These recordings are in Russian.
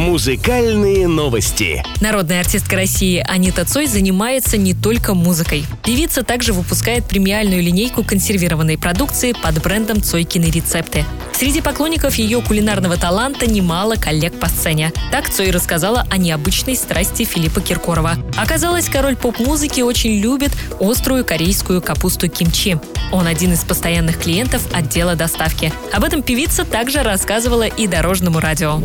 Музыкальные новости. Народная артистка России Анита Цой занимается не только музыкой. Певица также выпускает премиальную линейку консервированной продукции под брендом Цойкины рецепты. Среди поклонников ее кулинарного таланта немало коллег по сцене. Так Цой рассказала о необычной страсти Филиппа Киркорова. Оказалось, король поп-музыки очень любит острую корейскую капусту кимчи. Он один из постоянных клиентов отдела доставки. Об этом певица также рассказывала и Дорожному радио.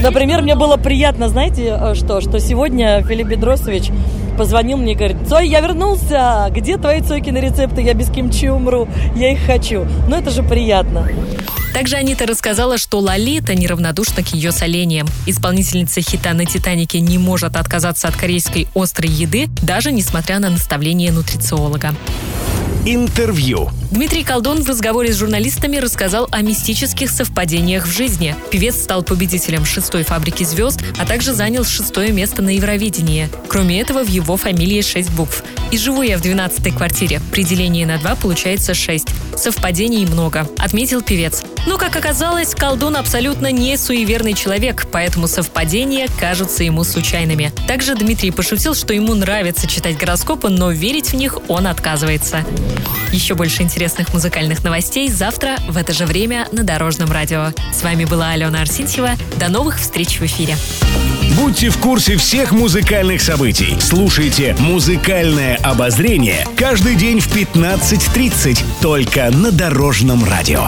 Например, мне было приятно, знаете, э, что? Что сегодня Филипп Бедросович позвонил мне и говорит, Цой, я вернулся, где твои Цойкины рецепты, я без кимчи умру, я их хочу. Ну это же приятно. Также Анита рассказала, что Лолита неравнодушна к ее солениям. Исполнительница хита на «Титанике» не может отказаться от корейской острой еды, даже несмотря на наставление нутрициолога. Интервью. Дмитрий Колдон в разговоре с журналистами рассказал о мистических совпадениях в жизни. Певец стал победителем шестой фабрики звезд, а также занял шестое место на Евровидении. Кроме этого, в его фамилии шесть букв. И живу я в 12-й квартире. При делении на два получается 6. Совпадений много, отметил певец. Но, как оказалось, колдун абсолютно не суеверный человек, поэтому совпадения кажутся ему случайными. Также Дмитрий пошутил, что ему нравится читать гороскопы, но верить в них он отказывается. Еще больше интересных музыкальных новостей завтра в это же время на Дорожном радио. С вами была Алена Арсентьева. До новых встреч в эфире. Будьте в курсе всех музыкальных событий. Слушайте «Музыкальное обозрение» каждый день в 15.30 только на Дорожном радио.